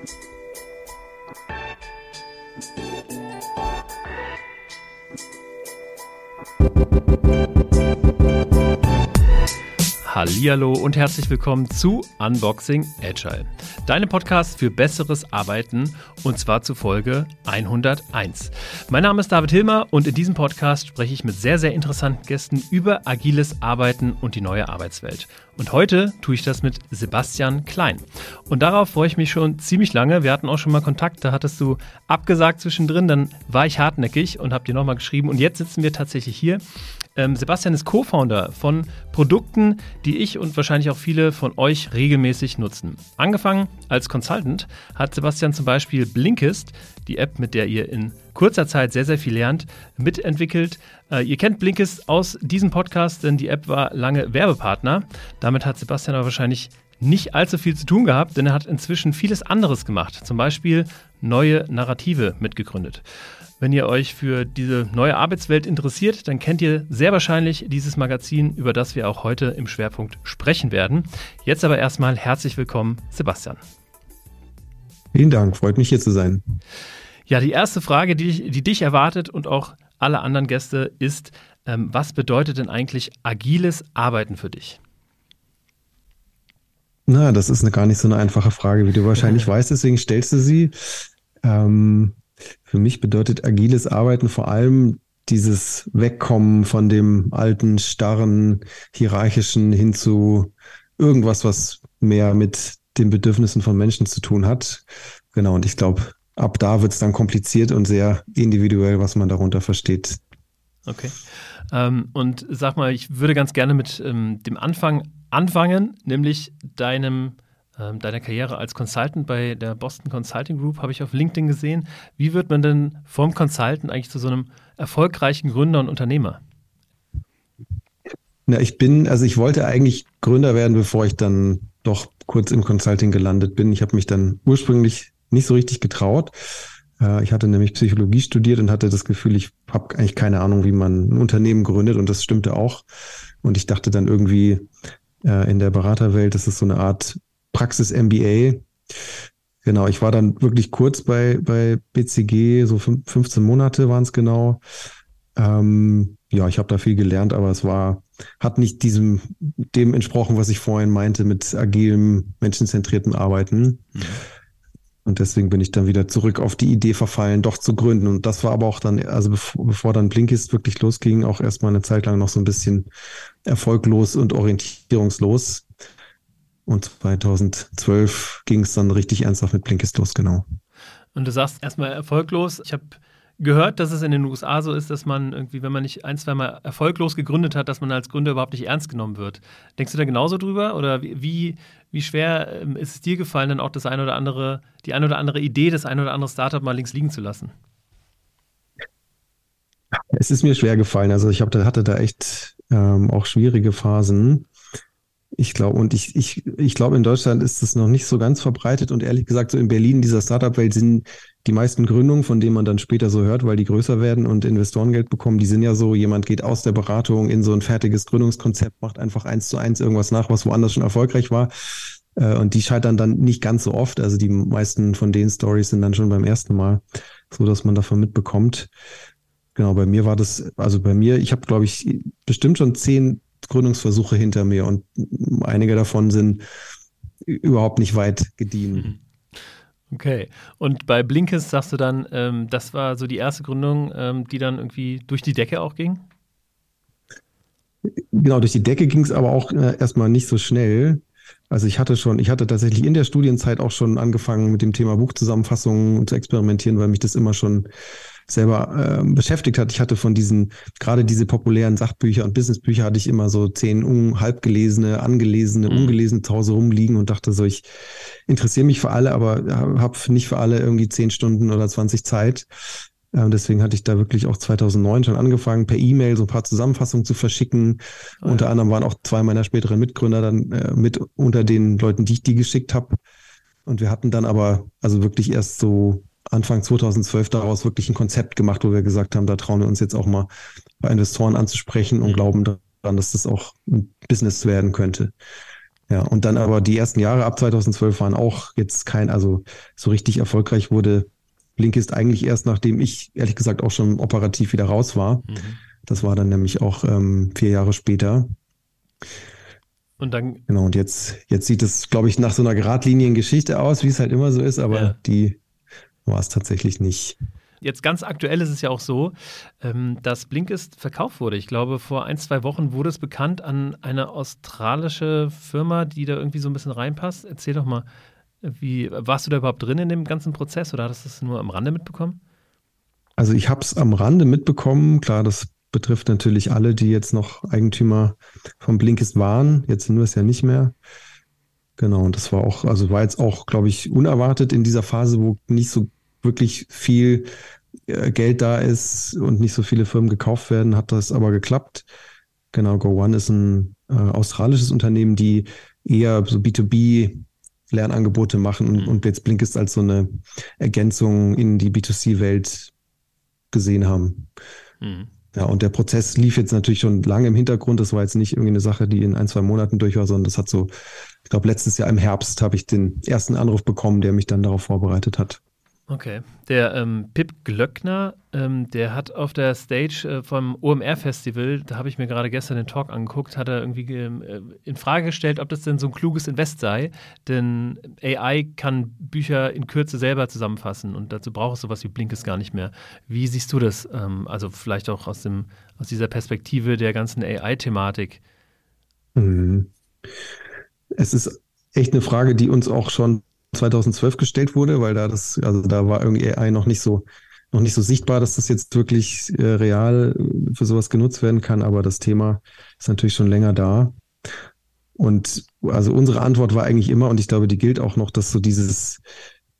Música Hallihallo und herzlich willkommen zu Unboxing Agile. Deinem Podcast für besseres Arbeiten und zwar zu Folge 101. Mein Name ist David Hilmer und in diesem Podcast spreche ich mit sehr, sehr interessanten Gästen über agiles Arbeiten und die neue Arbeitswelt. Und heute tue ich das mit Sebastian Klein. Und darauf freue ich mich schon ziemlich lange. Wir hatten auch schon mal Kontakt, da hattest du abgesagt zwischendrin, dann war ich hartnäckig und habe dir nochmal geschrieben. Und jetzt sitzen wir tatsächlich hier ähm, Sebastian ist Co-Founder von Produkten, die ich und wahrscheinlich auch viele von euch regelmäßig nutzen. Angefangen als Consultant hat Sebastian zum Beispiel Blinkist, die App, mit der ihr in kurzer Zeit sehr, sehr viel lernt, mitentwickelt. Äh, ihr kennt Blinkist aus diesem Podcast, denn die App war lange Werbepartner. Damit hat Sebastian aber wahrscheinlich nicht allzu viel zu tun gehabt, denn er hat inzwischen vieles anderes gemacht. Zum Beispiel neue Narrative mitgegründet. Wenn ihr euch für diese neue Arbeitswelt interessiert, dann kennt ihr sehr wahrscheinlich dieses Magazin, über das wir auch heute im Schwerpunkt sprechen werden. Jetzt aber erstmal herzlich willkommen, Sebastian. Vielen Dank, freut mich hier zu sein. Ja, die erste Frage, die, die dich erwartet und auch alle anderen Gäste ist, ähm, was bedeutet denn eigentlich agiles Arbeiten für dich? Na, das ist eine, gar nicht so eine einfache Frage, wie du wahrscheinlich weißt, deswegen stellst du sie. Ähm, für mich bedeutet agiles Arbeiten vor allem dieses Wegkommen von dem alten, starren, hierarchischen hin zu irgendwas, was mehr mit den Bedürfnissen von Menschen zu tun hat. Genau, und ich glaube, ab da wird es dann kompliziert und sehr individuell, was man darunter versteht. Okay. Ähm, und sag mal, ich würde ganz gerne mit ähm, dem Anfang anfangen, nämlich deinem ähm, deiner Karriere als Consultant bei der Boston Consulting Group habe ich auf LinkedIn gesehen. Wie wird man denn vom Consultant eigentlich zu so einem erfolgreichen Gründer und Unternehmer? Na, ich bin, also ich wollte eigentlich Gründer werden, bevor ich dann doch kurz im Consulting gelandet bin. Ich habe mich dann ursprünglich nicht so richtig getraut. Äh, ich hatte nämlich Psychologie studiert und hatte das Gefühl, ich habe eigentlich keine Ahnung, wie man ein Unternehmen gründet und das stimmte auch. Und ich dachte dann irgendwie äh, in der Beraterwelt, das ist so eine Art Praxis-MBA. Genau, ich war dann wirklich kurz bei, bei BCG, so 15 Monate waren es genau. Ähm, ja, ich habe da viel gelernt, aber es war, hat nicht diesem, dem entsprochen, was ich vorhin meinte, mit agilem, menschenzentriertem Arbeiten. Mhm. Und deswegen bin ich dann wieder zurück auf die Idee verfallen, doch zu gründen. Und das war aber auch dann, also bevor, bevor dann Blinkist wirklich losging, auch erstmal eine Zeit lang noch so ein bisschen erfolglos und orientierungslos. Und 2012 ging es dann richtig ernsthaft mit Blinkist los, genau. Und du sagst erstmal erfolglos. Ich habe gehört, dass es in den USA so ist, dass man irgendwie, wenn man nicht ein, zwei Mal erfolglos gegründet hat, dass man als Gründer überhaupt nicht ernst genommen wird. Denkst du da genauso drüber? Oder wie, wie schwer ähm, ist es dir gefallen, dann auch das eine oder andere, die eine oder andere Idee, das eine oder andere Startup mal links liegen zu lassen? Es ist mir schwer gefallen. Also ich hab, hatte da echt ähm, auch schwierige Phasen. Ich glaube, und ich, ich, ich glaube, in Deutschland ist das noch nicht so ganz verbreitet und ehrlich gesagt, so in Berlin, dieser Startup-Welt sind die meisten Gründungen, von denen man dann später so hört, weil die größer werden und Investorengeld bekommen, die sind ja so, jemand geht aus der Beratung in so ein fertiges Gründungskonzept, macht einfach eins zu eins irgendwas nach, was woanders schon erfolgreich war. Äh, und die scheitern dann nicht ganz so oft. Also die meisten von den Stories sind dann schon beim ersten Mal, so dass man davon mitbekommt. Genau, bei mir war das, also bei mir, ich habe, glaube ich, bestimmt schon zehn Gründungsversuche hinter mir und einige davon sind überhaupt nicht weit gediehen. Mhm. Okay. Und bei Blinkist sagst du dann, ähm, das war so die erste Gründung, ähm, die dann irgendwie durch die Decke auch ging? Genau, durch die Decke ging es aber auch äh, erstmal nicht so schnell. Also ich hatte schon, ich hatte tatsächlich in der Studienzeit auch schon angefangen mit dem Thema Buchzusammenfassungen zu experimentieren, weil mich das immer schon selber äh, beschäftigt hat. Ich hatte von diesen, gerade diese populären Sachbücher und Businessbücher hatte ich immer so zehn un, halbgelesene, angelesene, mhm. ungelesene zu Hause rumliegen und dachte so, ich interessiere mich für alle, aber habe nicht für alle irgendwie zehn Stunden oder 20 Zeit. Ähm, deswegen hatte ich da wirklich auch 2009 schon angefangen, per E-Mail so ein paar Zusammenfassungen zu verschicken. Oh ja. Unter anderem waren auch zwei meiner späteren Mitgründer dann äh, mit unter den Leuten, die ich die geschickt habe. Und wir hatten dann aber also wirklich erst so Anfang 2012 daraus wirklich ein Konzept gemacht, wo wir gesagt haben, da trauen wir uns jetzt auch mal bei Investoren anzusprechen und mhm. glauben daran, dass das auch ein Business werden könnte. Ja, und dann aber die ersten Jahre ab 2012 waren auch jetzt kein, also so richtig erfolgreich wurde Blinkist eigentlich erst, nachdem ich ehrlich gesagt auch schon operativ wieder raus war. Mhm. Das war dann nämlich auch ähm, vier Jahre später. Und dann. Genau, und jetzt, jetzt sieht es, glaube ich, nach so einer geradlinigen Geschichte aus, wie es halt immer so ist, aber ja. die war es tatsächlich nicht. Jetzt ganz aktuell ist es ja auch so, ähm, dass Blinkist verkauft wurde. Ich glaube, vor ein, zwei Wochen wurde es bekannt an eine australische Firma, die da irgendwie so ein bisschen reinpasst. Erzähl doch mal, wie warst du da überhaupt drin in dem ganzen Prozess oder hattest du es nur am Rande mitbekommen? Also ich habe es am Rande mitbekommen. Klar, das betrifft natürlich alle, die jetzt noch Eigentümer von Blinkist waren. Jetzt sind wir es ja nicht mehr. Genau, und das war auch, also war jetzt auch, glaube ich, unerwartet in dieser Phase, wo nicht so wirklich viel äh, Geld da ist und nicht so viele Firmen gekauft werden, hat das aber geklappt. Genau, Go One ist ein äh, australisches Unternehmen, die eher so B2B Lernangebote machen mhm. und jetzt Blinkist als so eine Ergänzung in die B2C-Welt gesehen haben. Mhm. Ja, und der Prozess lief jetzt natürlich schon lange im Hintergrund. Das war jetzt nicht irgendwie eine Sache, die in ein, zwei Monaten durch war, sondern das hat so, ich glaube, letztes Jahr im Herbst habe ich den ersten Anruf bekommen, der mich dann darauf vorbereitet hat. Okay. Der ähm, Pip Glöckner, ähm, der hat auf der Stage äh, vom OMR-Festival, da habe ich mir gerade gestern den Talk angeguckt, hat er irgendwie äh, in Frage gestellt, ob das denn so ein kluges Invest sei. Denn AI kann Bücher in Kürze selber zusammenfassen und dazu braucht es sowas wie Blinkes gar nicht mehr. Wie siehst du das? Ähm, also vielleicht auch aus, dem, aus dieser Perspektive der ganzen AI-Thematik. Mhm. Es ist echt eine Frage, die uns auch schon 2012 gestellt wurde, weil da das, also da war irgendwie AI noch nicht so, noch nicht so sichtbar, dass das jetzt wirklich äh, real für sowas genutzt werden kann. Aber das Thema ist natürlich schon länger da. Und also unsere Antwort war eigentlich immer, und ich glaube, die gilt auch noch, dass so dieses,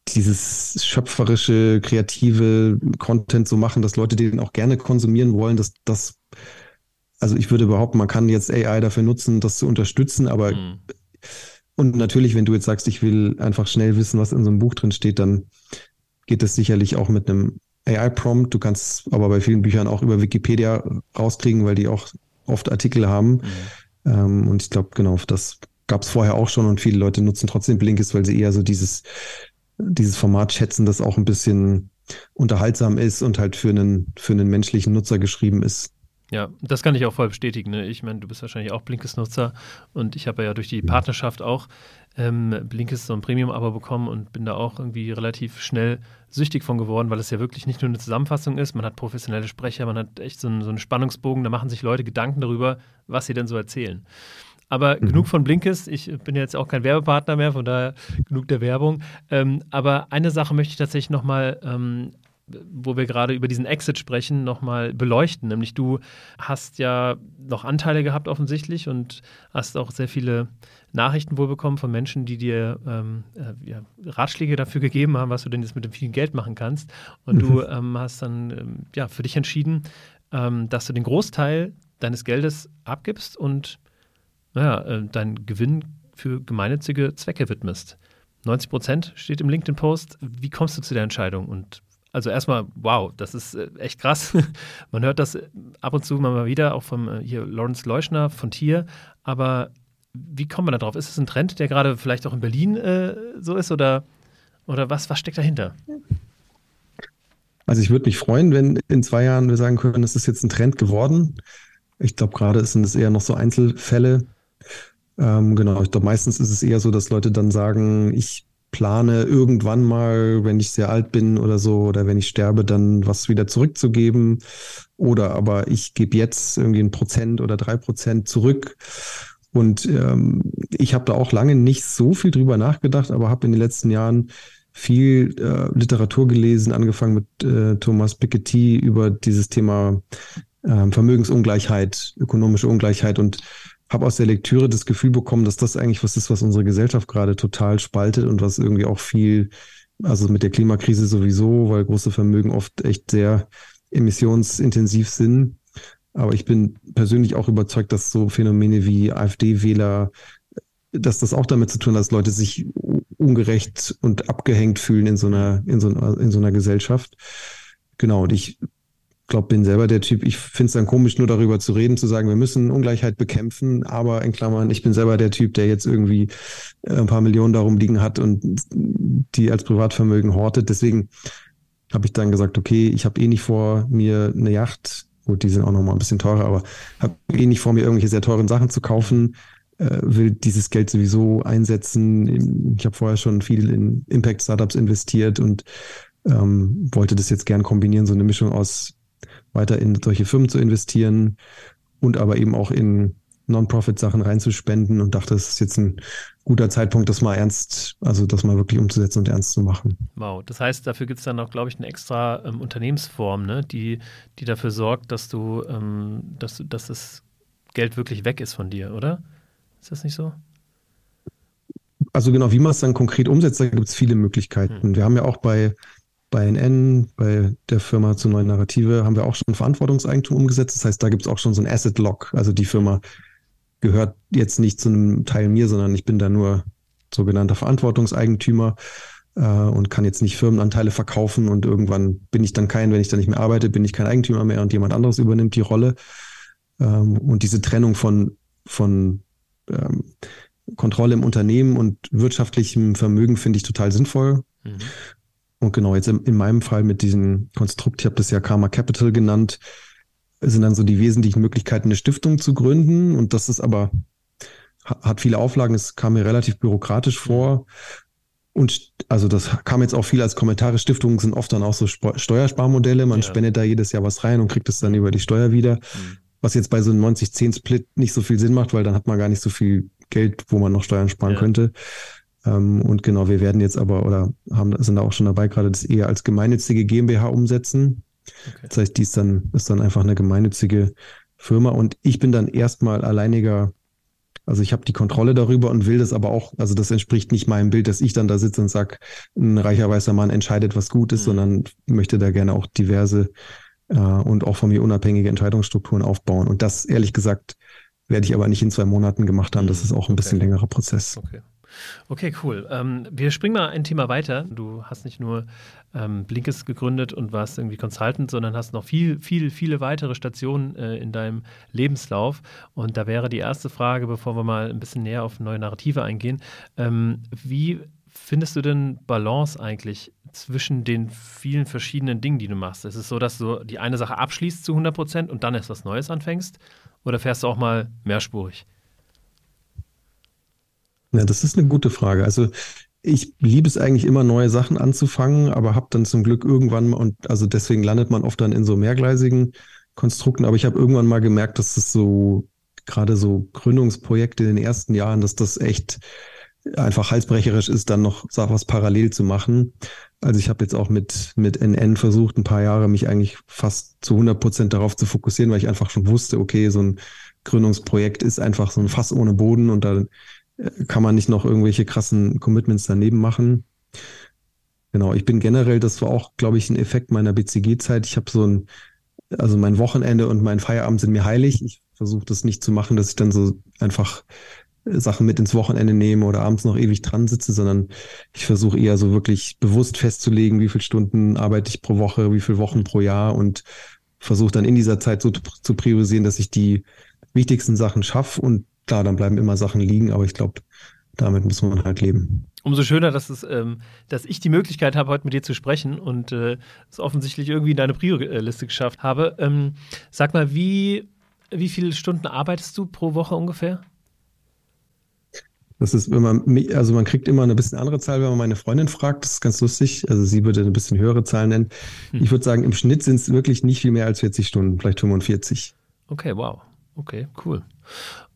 dieses schöpferische, kreative Content so machen, dass Leute den auch gerne konsumieren wollen, dass das, also ich würde behaupten, man kann jetzt AI dafür nutzen, das zu unterstützen, aber mhm. Und natürlich, wenn du jetzt sagst, ich will einfach schnell wissen, was in so einem Buch drin steht, dann geht das sicherlich auch mit einem AI-Prompt. Du kannst aber bei vielen Büchern auch über Wikipedia rauskriegen, weil die auch oft Artikel haben. Mhm. Ähm, und ich glaube, genau, das gab es vorher auch schon und viele Leute nutzen trotzdem Blinkist, weil sie eher so dieses, dieses Format schätzen, das auch ein bisschen unterhaltsam ist und halt für einen, für einen menschlichen Nutzer geschrieben ist. Ja, das kann ich auch voll bestätigen. Ne? Ich meine, du bist wahrscheinlich auch Blinkist-Nutzer und ich habe ja durch die Partnerschaft auch ähm, Blinkist so ein Premium-Abo bekommen und bin da auch irgendwie relativ schnell süchtig von geworden, weil es ja wirklich nicht nur eine Zusammenfassung ist, man hat professionelle Sprecher, man hat echt so einen, so einen Spannungsbogen, da machen sich Leute Gedanken darüber, was sie denn so erzählen. Aber mhm. genug von Blinkist. Ich bin jetzt auch kein Werbepartner mehr, von daher genug der Werbung. Ähm, aber eine Sache möchte ich tatsächlich nochmal ähm, wo wir gerade über diesen Exit sprechen, nochmal beleuchten. Nämlich du hast ja noch Anteile gehabt offensichtlich und hast auch sehr viele Nachrichten wohl bekommen von Menschen, die dir ähm, äh, ja, Ratschläge dafür gegeben haben, was du denn jetzt mit dem vielen Geld machen kannst. Und mhm. du ähm, hast dann ähm, ja, für dich entschieden, ähm, dass du den Großteil deines Geldes abgibst und naja, äh, deinen Gewinn für gemeinnützige Zwecke widmest. 90 Prozent steht im LinkedIn-Post. Wie kommst du zu der Entscheidung und also erstmal, wow, das ist äh, echt krass. Man hört das ab und zu mal wieder, auch vom äh, hier Lawrence Leuschner von Tier. Aber wie kommt man da drauf? Ist es ein Trend, der gerade vielleicht auch in Berlin äh, so ist oder, oder was, was steckt dahinter? Also ich würde mich freuen, wenn in zwei Jahren wir sagen können, es ist jetzt ein Trend geworden. Ich glaube, gerade sind es eher noch so Einzelfälle. Ähm, genau, ich glaube, meistens ist es eher so, dass Leute dann sagen, ich plane irgendwann mal, wenn ich sehr alt bin oder so, oder wenn ich sterbe, dann was wieder zurückzugeben. Oder aber ich gebe jetzt irgendwie ein Prozent oder drei Prozent zurück. Und ähm, ich habe da auch lange nicht so viel drüber nachgedacht, aber habe in den letzten Jahren viel äh, Literatur gelesen, angefangen mit äh, Thomas Piketty über dieses Thema äh, Vermögensungleichheit, ökonomische Ungleichheit und habe aus der Lektüre das Gefühl bekommen, dass das eigentlich was ist, was unsere Gesellschaft gerade total spaltet und was irgendwie auch viel, also mit der Klimakrise sowieso, weil große Vermögen oft echt sehr emissionsintensiv sind. Aber ich bin persönlich auch überzeugt, dass so Phänomene wie AfD-Wähler, dass das auch damit zu tun hat, dass Leute sich ungerecht und abgehängt fühlen in so einer, in so einer, in so einer Gesellschaft. Genau. Und ich glaube, bin selber der Typ, ich finde es dann komisch, nur darüber zu reden, zu sagen, wir müssen Ungleichheit bekämpfen, aber in Klammern, ich bin selber der Typ, der jetzt irgendwie äh, ein paar Millionen darum liegen hat und die als Privatvermögen hortet. Deswegen habe ich dann gesagt, okay, ich habe eh nicht vor, mir eine Yacht, gut, die sind auch nochmal ein bisschen teurer, aber habe eh nicht vor, mir irgendwelche sehr teuren Sachen zu kaufen, äh, will dieses Geld sowieso einsetzen. Ich habe vorher schon viel in Impact-Startups investiert und ähm, wollte das jetzt gern kombinieren, so eine Mischung aus weiter in solche Firmen zu investieren und aber eben auch in Non-Profit-Sachen reinzuspenden und dachte, es ist jetzt ein guter Zeitpunkt, das mal ernst, also das mal wirklich umzusetzen und ernst zu machen. Wow, das heißt, dafür gibt es dann auch, glaube ich, eine extra ähm, Unternehmensform, ne? die, die dafür sorgt, dass du, ähm, dass, dass das Geld wirklich weg ist von dir, oder? Ist das nicht so? Also genau, wie man es dann konkret umsetzt, da gibt es viele Möglichkeiten. Hm. Wir haben ja auch bei bei NN, bei der Firma zu neuen Narrative, haben wir auch schon Verantwortungseigentum umgesetzt. Das heißt, da gibt es auch schon so ein Asset Lock. Also die Firma gehört jetzt nicht zu einem Teil mir, sondern ich bin da nur sogenannter Verantwortungseigentümer äh, und kann jetzt nicht Firmenanteile verkaufen und irgendwann bin ich dann kein, wenn ich da nicht mehr arbeite, bin ich kein Eigentümer mehr und jemand anderes übernimmt die Rolle. Ähm, und diese Trennung von, von ähm, Kontrolle im Unternehmen und wirtschaftlichem Vermögen finde ich total sinnvoll. Mhm. Und genau, jetzt in, in meinem Fall mit diesem Konstrukt, ich habe das ja Karma Capital genannt, sind dann so die wesentlichen Möglichkeiten, eine Stiftung zu gründen. Und das ist aber, hat viele Auflagen, es kam mir relativ bürokratisch vor. Und also das kam jetzt auch viel als Kommentare. Stiftungen sind oft dann auch so Steuersparmodelle. Man ja. spendet da jedes Jahr was rein und kriegt es dann über die Steuer wieder. Mhm. Was jetzt bei so einem 90-10-Split nicht so viel Sinn macht, weil dann hat man gar nicht so viel Geld, wo man noch Steuern sparen ja. könnte. Ähm, und genau, wir werden jetzt aber oder haben, sind da auch schon dabei, gerade das eher als gemeinnützige GmbH umsetzen. Okay. Das heißt, die ist dann, ist dann einfach eine gemeinnützige Firma und ich bin dann erstmal alleiniger, also ich habe die Kontrolle darüber und will das aber auch, also das entspricht nicht meinem Bild, dass ich dann da sitze und sage, ein reicher weißer Mann entscheidet, was gut ist, mhm. sondern möchte da gerne auch diverse äh, und auch von mir unabhängige Entscheidungsstrukturen aufbauen. Und das, ehrlich gesagt, werde ich aber nicht in zwei Monaten gemacht haben. Das mhm. ist auch ein okay. bisschen längerer Prozess. Okay. Okay, cool. Ähm, wir springen mal ein Thema weiter. Du hast nicht nur ähm, Blinkes gegründet und warst irgendwie Consultant, sondern hast noch viel, viel, viele weitere Stationen äh, in deinem Lebenslauf. Und da wäre die erste Frage, bevor wir mal ein bisschen näher auf neue Narrative eingehen. Ähm, wie findest du denn Balance eigentlich zwischen den vielen verschiedenen Dingen, die du machst? Ist es so, dass du die eine Sache abschließt zu 100 Prozent und dann erst was Neues anfängst? Oder fährst du auch mal mehrspurig? Ja, das ist eine gute Frage. Also ich liebe es eigentlich immer, neue Sachen anzufangen, aber habe dann zum Glück irgendwann und also deswegen landet man oft dann in so mehrgleisigen Konstrukten. Aber ich habe irgendwann mal gemerkt, dass es so gerade so Gründungsprojekte in den ersten Jahren, dass das echt einfach halsbrecherisch ist, dann noch was parallel zu machen. Also ich habe jetzt auch mit, mit NN versucht, ein paar Jahre mich eigentlich fast zu 100 Prozent darauf zu fokussieren, weil ich einfach schon wusste, okay, so ein Gründungsprojekt ist einfach so ein Fass ohne Boden und da kann man nicht noch irgendwelche krassen Commitments daneben machen. Genau, ich bin generell, das war auch, glaube ich, ein Effekt meiner BCG-Zeit. Ich habe so ein, also mein Wochenende und mein Feierabend sind mir heilig. Ich versuche das nicht zu machen, dass ich dann so einfach Sachen mit ins Wochenende nehme oder abends noch ewig dran sitze, sondern ich versuche eher so wirklich bewusst festzulegen, wie viele Stunden arbeite ich pro Woche, wie viele Wochen pro Jahr und versuche dann in dieser Zeit so zu priorisieren, dass ich die wichtigsten Sachen schaffe und klar, dann bleiben immer Sachen liegen, aber ich glaube, damit muss man halt leben. Umso schöner, dass, es, ähm, dass ich die Möglichkeit habe, heute mit dir zu sprechen und äh, es offensichtlich irgendwie in deine Prio-Liste geschafft habe. Ähm, sag mal, wie, wie viele Stunden arbeitest du pro Woche ungefähr? Das ist immer, also man kriegt immer eine bisschen andere Zahl, wenn man meine Freundin fragt. Das ist ganz lustig. Also sie würde eine bisschen höhere Zahl nennen. Hm. Ich würde sagen, im Schnitt sind es wirklich nicht viel mehr als 40 Stunden, vielleicht 45. Okay, wow. Okay, cool.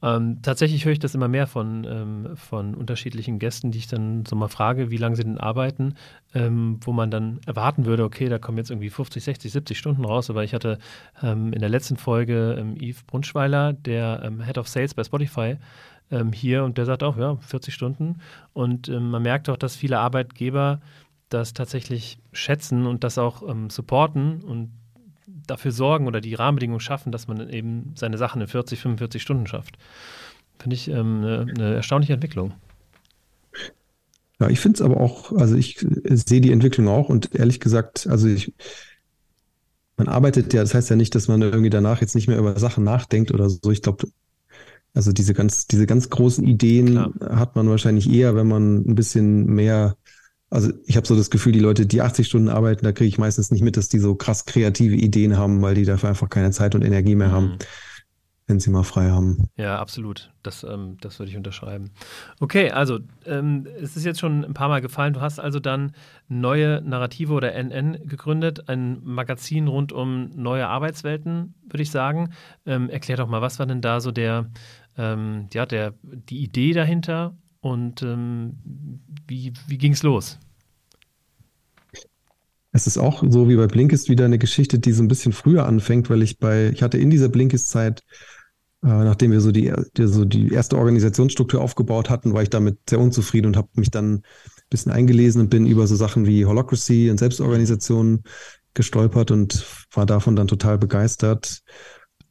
Ähm, tatsächlich höre ich das immer mehr von, ähm, von unterschiedlichen Gästen, die ich dann so mal frage, wie lange sie denn arbeiten, ähm, wo man dann erwarten würde, okay, da kommen jetzt irgendwie 50, 60, 70 Stunden raus. Aber ich hatte ähm, in der letzten Folge ähm, Yves Brunschweiler, der ähm, Head of Sales bei Spotify, hier und der sagt auch, ja, 40 Stunden. Und man merkt auch, dass viele Arbeitgeber das tatsächlich schätzen und das auch supporten und dafür sorgen oder die Rahmenbedingungen schaffen, dass man eben seine Sachen in 40, 45 Stunden schafft. Finde ich ähm, eine, eine erstaunliche Entwicklung. Ja, ich finde es aber auch, also ich sehe die Entwicklung auch und ehrlich gesagt, also ich, man arbeitet ja, das heißt ja nicht, dass man irgendwie danach jetzt nicht mehr über Sachen nachdenkt oder so. Ich glaube, also diese ganz, diese ganz großen Ideen Klar. hat man wahrscheinlich eher, wenn man ein bisschen mehr, also ich habe so das Gefühl, die Leute, die 80 Stunden arbeiten, da kriege ich meistens nicht mit, dass die so krass kreative Ideen haben, weil die dafür einfach keine Zeit und Energie mehr mhm. haben wenn sie mal frei haben. Ja, absolut. Das, ähm, das würde ich unterschreiben. Okay, also ähm, es ist jetzt schon ein paar Mal gefallen. Du hast also dann neue Narrative oder NN gegründet, ein Magazin rund um neue Arbeitswelten, würde ich sagen. Ähm, erklär doch mal, was war denn da so der, ähm, ja, der, die Idee dahinter und ähm, wie, wie ging es los? Es ist auch so wie bei Blinkist wieder eine Geschichte, die so ein bisschen früher anfängt, weil ich bei, ich hatte in dieser Blinkist-Zeit äh, nachdem wir so die, die, so die erste Organisationsstruktur aufgebaut hatten, war ich damit sehr unzufrieden und habe mich dann ein bisschen eingelesen und bin über so Sachen wie Holocracy und Selbstorganisation gestolpert und war davon dann total begeistert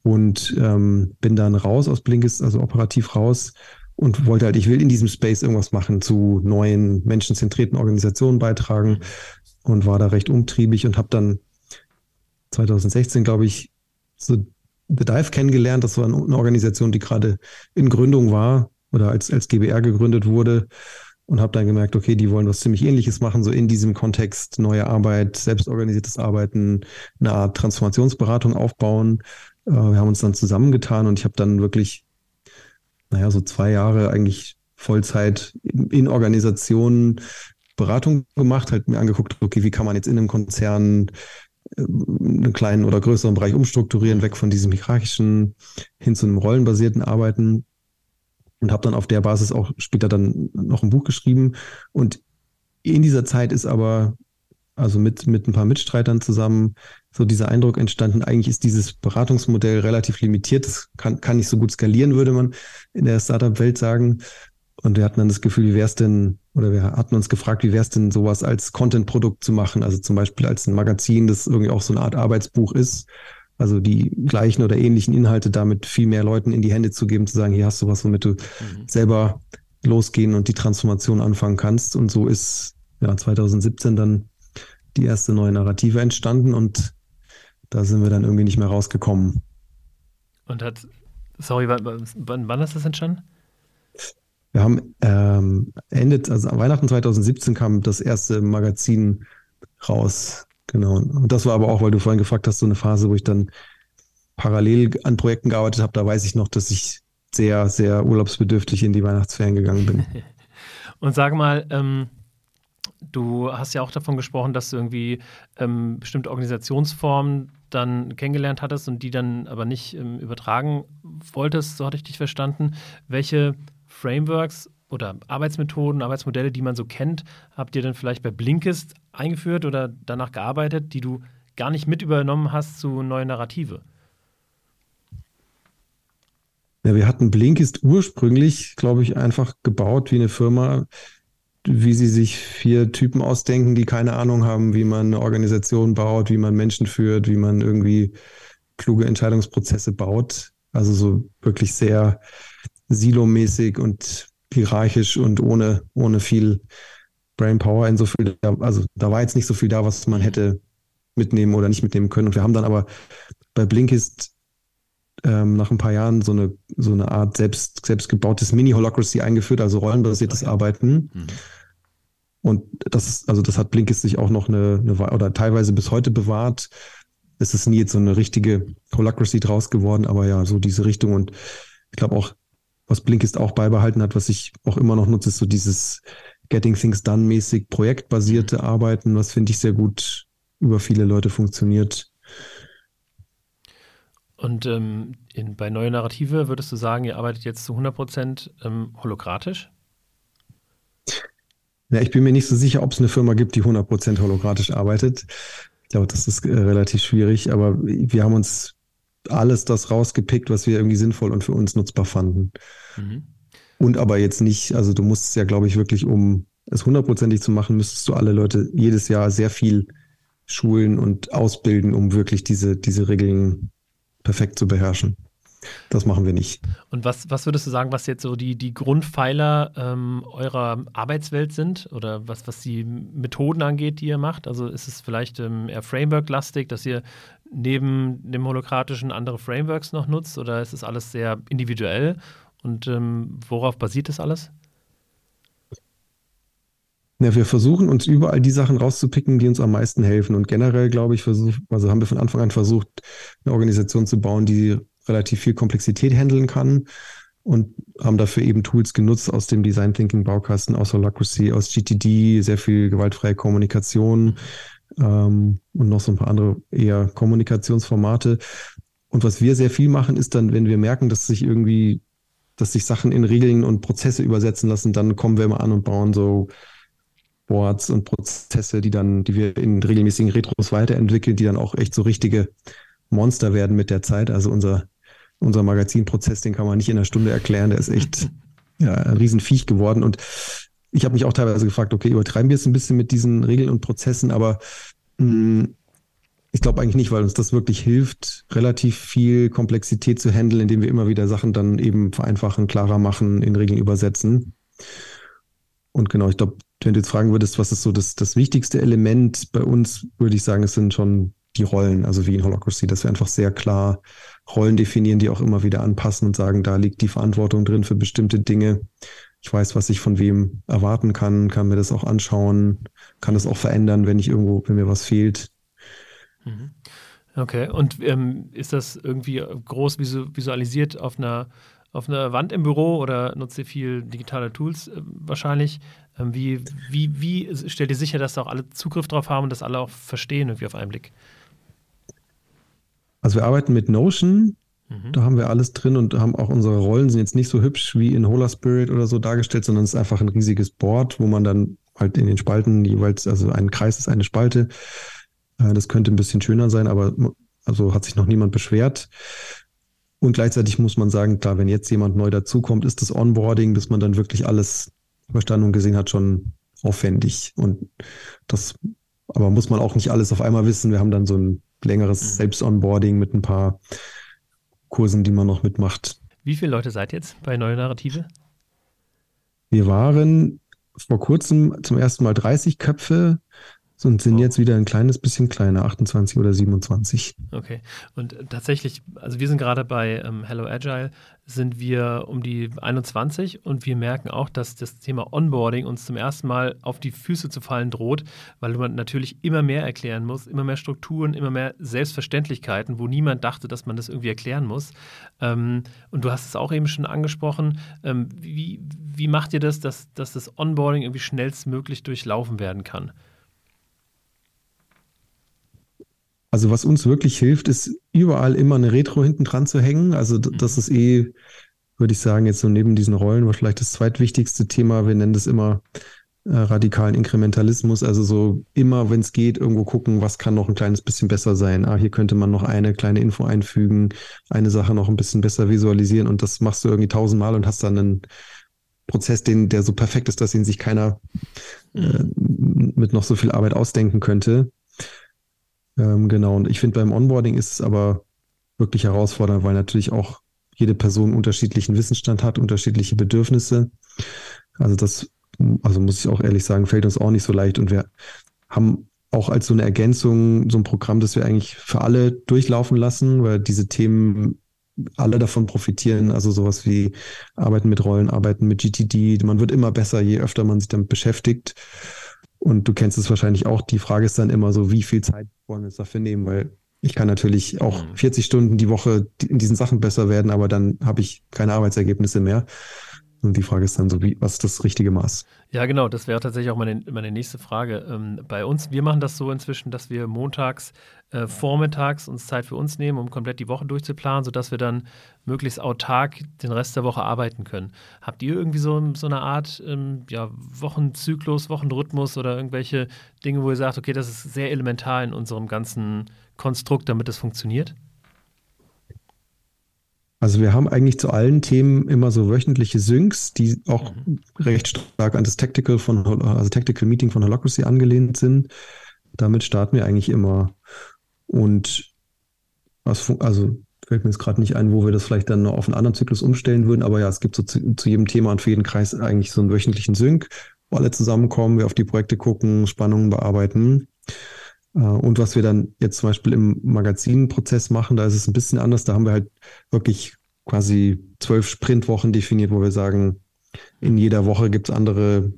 und ähm, bin dann raus aus Blinkist, also operativ raus und wollte halt, ich will in diesem Space irgendwas machen, zu neuen menschenzentrierten Organisationen beitragen und war da recht umtriebig und habe dann 2016, glaube ich, so The Dive kennengelernt. Das war eine Organisation, die gerade in Gründung war oder als, als GBR gegründet wurde und habe dann gemerkt, okay, die wollen was ziemlich ähnliches machen, so in diesem Kontext neue Arbeit, selbstorganisiertes Arbeiten, eine Art Transformationsberatung aufbauen. Äh, wir haben uns dann zusammengetan und ich habe dann wirklich, naja, so zwei Jahre eigentlich Vollzeit in, Organisationen Beratung gemacht, halt mir angeguckt, okay, wie kann man jetzt in einem Konzern einen kleinen oder größeren Bereich umstrukturieren, weg von diesem hierarchischen hin zu einem rollenbasierten Arbeiten und habe dann auf der Basis auch später dann noch ein Buch geschrieben. Und in dieser Zeit ist aber, also mit, mit ein paar Mitstreitern zusammen, so dieser Eindruck entstanden, eigentlich ist dieses Beratungsmodell relativ limitiert. Das kann, kann nicht so gut skalieren, würde man in der Startup-Welt sagen. Und wir hatten dann das Gefühl, wie wäre es denn, oder wir hatten uns gefragt, wie wäre es denn, sowas als Content-Produkt zu machen? Also zum Beispiel als ein Magazin, das irgendwie auch so eine Art Arbeitsbuch ist. Also die gleichen oder ähnlichen Inhalte damit viel mehr Leuten in die Hände zu geben, zu sagen, hier hast du was, womit du mhm. selber losgehen und die Transformation anfangen kannst. Und so ist ja 2017 dann die erste neue Narrative entstanden und da sind wir dann irgendwie nicht mehr rausgekommen. Und hat, sorry, wann, wann ist das entstanden? Wir haben ähm, Ende, also Weihnachten 2017 kam das erste Magazin raus. Genau. Und das war aber auch, weil du vorhin gefragt hast, so eine Phase, wo ich dann parallel an Projekten gearbeitet habe. Da weiß ich noch, dass ich sehr, sehr urlaubsbedürftig in die Weihnachtsferien gegangen bin. Und sag mal, ähm, du hast ja auch davon gesprochen, dass du irgendwie ähm, bestimmte Organisationsformen dann kennengelernt hattest und die dann aber nicht ähm, übertragen wolltest, so hatte ich dich verstanden. Welche Frameworks oder Arbeitsmethoden, Arbeitsmodelle, die man so kennt, habt ihr dann vielleicht bei Blinkist eingeführt oder danach gearbeitet, die du gar nicht mit übernommen hast zu neuen Narrative? Ja, wir hatten Blinkist ursprünglich, glaube ich, einfach gebaut wie eine Firma, wie sie sich vier Typen ausdenken, die keine Ahnung haben, wie man eine Organisation baut, wie man Menschen führt, wie man irgendwie kluge Entscheidungsprozesse baut. Also so wirklich sehr silomäßig und hierarchisch und ohne, ohne viel Brainpower in so viel, also da war jetzt nicht so viel da, was man hätte mitnehmen oder nicht mitnehmen können. Und wir haben dann aber bei Blinkist ähm, nach ein paar Jahren so eine, so eine Art selbst, selbstgebautes Mini-Holocracy eingeführt, also rollenbasiertes Arbeiten. Mhm. Und das ist, also das hat Blinkist sich auch noch eine, eine, oder teilweise bis heute bewahrt. Es ist nie jetzt so eine richtige Holacracy draus geworden, aber ja, so diese Richtung. Und ich glaube auch, was Blinkist auch beibehalten hat, was ich auch immer noch nutze, ist so dieses Getting Things Done mäßig projektbasierte mhm. Arbeiten, was finde ich sehr gut über viele Leute funktioniert. Und ähm, in, bei Neue Narrative würdest du sagen, ihr arbeitet jetzt zu 100 Prozent ähm, holokratisch? Ja, ich bin mir nicht so sicher, ob es eine Firma gibt, die 100 Prozent holokratisch arbeitet. Ich glaube, das ist äh, relativ schwierig, aber wir haben uns alles das rausgepickt, was wir irgendwie sinnvoll und für uns nutzbar fanden. Mhm. Und aber jetzt nicht, also du musst ja, glaube ich, wirklich, um es hundertprozentig zu machen, müsstest du alle Leute jedes Jahr sehr viel schulen und ausbilden, um wirklich diese, diese Regeln perfekt zu beherrschen. Das machen wir nicht. Und was, was würdest du sagen, was jetzt so die, die Grundpfeiler ähm, eurer Arbeitswelt sind oder was, was die Methoden angeht, die ihr macht? Also ist es vielleicht ähm, eher Framework-lastig, dass ihr neben dem holokratischen andere Frameworks noch nutzt oder ist es alles sehr individuell? Und ähm, worauf basiert das alles? Ja, wir versuchen uns überall die Sachen rauszupicken, die uns am meisten helfen. Und generell, glaube ich, versuch, also haben wir von Anfang an versucht, eine Organisation zu bauen, die relativ viel Komplexität handeln kann und haben dafür eben Tools genutzt aus dem Design Thinking Baukasten, aus Holacracy, aus GTD, sehr viel gewaltfreie Kommunikation ähm, und noch so ein paar andere eher Kommunikationsformate. Und was wir sehr viel machen, ist dann, wenn wir merken, dass sich irgendwie, dass sich Sachen in Regeln und Prozesse übersetzen lassen, dann kommen wir immer an und bauen so Boards und Prozesse, die dann, die wir in regelmäßigen Retros weiterentwickeln, die dann auch echt so richtige Monster werden mit der Zeit. Also unser unser Magazinprozess, den kann man nicht in einer Stunde erklären. Der ist echt ja, ein Riesenviech geworden. Und ich habe mich auch teilweise gefragt, okay, übertreiben wir es ein bisschen mit diesen Regeln und Prozessen, aber mh, hm, ich glaube eigentlich nicht, weil uns das wirklich hilft, relativ viel Komplexität zu handeln, indem wir immer wieder Sachen dann eben vereinfachen, klarer machen, in Regeln übersetzen. Und genau, ich glaube, wenn du jetzt fragen würdest, was ist so das, das wichtigste Element bei uns, würde ich sagen, es sind schon die Rollen, also wie in Holocracy, dass wir einfach sehr klar Rollen definieren, die auch immer wieder anpassen und sagen, da liegt die Verantwortung drin für bestimmte Dinge. Ich weiß, was ich von wem erwarten kann, kann mir das auch anschauen, kann das auch verändern, wenn ich irgendwo, wenn mir was fehlt. Mhm. Okay, und ähm, ist das irgendwie groß visualisiert auf einer, auf einer Wand im Büro oder nutzt ihr viel digitale Tools äh, wahrscheinlich? Ähm, wie, wie, wie stellt ihr sicher, dass da auch alle Zugriff drauf haben und das alle auch verstehen irgendwie auf einen Blick? Also wir arbeiten mit Notion, mhm. da haben wir alles drin und haben auch unsere Rollen sind jetzt nicht so hübsch wie in Hola Spirit oder so dargestellt, sondern es ist einfach ein riesiges Board, wo man dann halt in den Spalten jeweils, also ein Kreis ist eine Spalte. Äh, das könnte ein bisschen schöner sein, aber also hat sich noch niemand beschwert. Und gleichzeitig muss man sagen, klar, wenn jetzt jemand neu dazukommt, ist das Onboarding, dass man dann wirklich alles verstanden und gesehen hat, schon aufwendig. Und das, aber muss man auch nicht alles auf einmal wissen. Wir haben dann so ein längeres mhm. Selbst-Onboarding mit ein paar Kursen, die man noch mitmacht. Wie viele Leute seid ihr jetzt bei Neue Narrative? Wir waren vor kurzem zum ersten Mal 30 Köpfe und sind oh. jetzt wieder ein kleines bisschen kleiner, 28 oder 27. Okay. Und tatsächlich, also wir sind gerade bei ähm, Hello Agile, sind wir um die 21 und wir merken auch, dass das Thema Onboarding uns zum ersten Mal auf die Füße zu fallen droht, weil man natürlich immer mehr erklären muss, immer mehr Strukturen, immer mehr Selbstverständlichkeiten, wo niemand dachte, dass man das irgendwie erklären muss. Ähm, und du hast es auch eben schon angesprochen. Ähm, wie, wie macht ihr das, dass, dass das Onboarding irgendwie schnellstmöglich durchlaufen werden kann? Also was uns wirklich hilft, ist überall immer eine Retro hinten dran zu hängen. Also das ist eh, würde ich sagen, jetzt so neben diesen Rollen war vielleicht das zweitwichtigste Thema. Wir nennen das immer äh, radikalen Inkrementalismus. Also so immer, wenn es geht, irgendwo gucken, was kann noch ein kleines bisschen besser sein. Ah, hier könnte man noch eine kleine Info einfügen, eine Sache noch ein bisschen besser visualisieren und das machst du irgendwie tausendmal und hast dann einen Prozess, den, der so perfekt ist, dass ihn sich keiner äh, mhm. mit noch so viel Arbeit ausdenken könnte. Ähm, genau, und ich finde beim Onboarding ist es aber wirklich herausfordernd, weil natürlich auch jede Person unterschiedlichen Wissensstand hat, unterschiedliche Bedürfnisse. Also das, also muss ich auch ehrlich sagen, fällt uns auch nicht so leicht und wir haben auch als so eine Ergänzung so ein Programm, das wir eigentlich für alle durchlaufen lassen, weil diese Themen alle davon profitieren. Also sowas wie Arbeiten mit Rollen, Arbeiten mit GTD. Man wird immer besser, je öfter man sich damit beschäftigt. Und du kennst es wahrscheinlich auch. Die Frage ist dann immer so, wie viel Zeit wollen wir uns dafür nehmen? Weil ich kann natürlich auch 40 mhm. Stunden die Woche in diesen Sachen besser werden, aber dann habe ich keine Arbeitsergebnisse mehr. Und die Frage ist dann so, wie, was ist das richtige Maß? Ja, genau, das wäre tatsächlich auch meine, meine nächste Frage. Ähm, bei uns, wir machen das so inzwischen, dass wir montags, äh, vormittags uns Zeit für uns nehmen, um komplett die Woche durchzuplanen, sodass wir dann möglichst autark den Rest der Woche arbeiten können. Habt ihr irgendwie so, so eine Art ähm, ja, Wochenzyklus, Wochenrhythmus oder irgendwelche Dinge, wo ihr sagt, okay, das ist sehr elementar in unserem ganzen Konstrukt, damit es funktioniert? Also wir haben eigentlich zu allen Themen immer so wöchentliche Syncs, die auch mhm. recht stark an das Tactical von, also Tactical Meeting von Holocracy angelehnt sind. Damit starten wir eigentlich immer. Und was, also fällt mir jetzt gerade nicht ein, wo wir das vielleicht dann noch auf einen anderen Zyklus umstellen würden, aber ja, es gibt so zu, zu jedem Thema und für jeden Kreis eigentlich so einen wöchentlichen Sync, wo alle zusammenkommen, wir auf die Projekte gucken, Spannungen bearbeiten. Äh, und was wir dann jetzt zum Beispiel im Magazinprozess machen, da ist es ein bisschen anders. Da haben wir halt wirklich quasi zwölf Sprintwochen definiert, wo wir sagen, in jeder Woche gibt es andere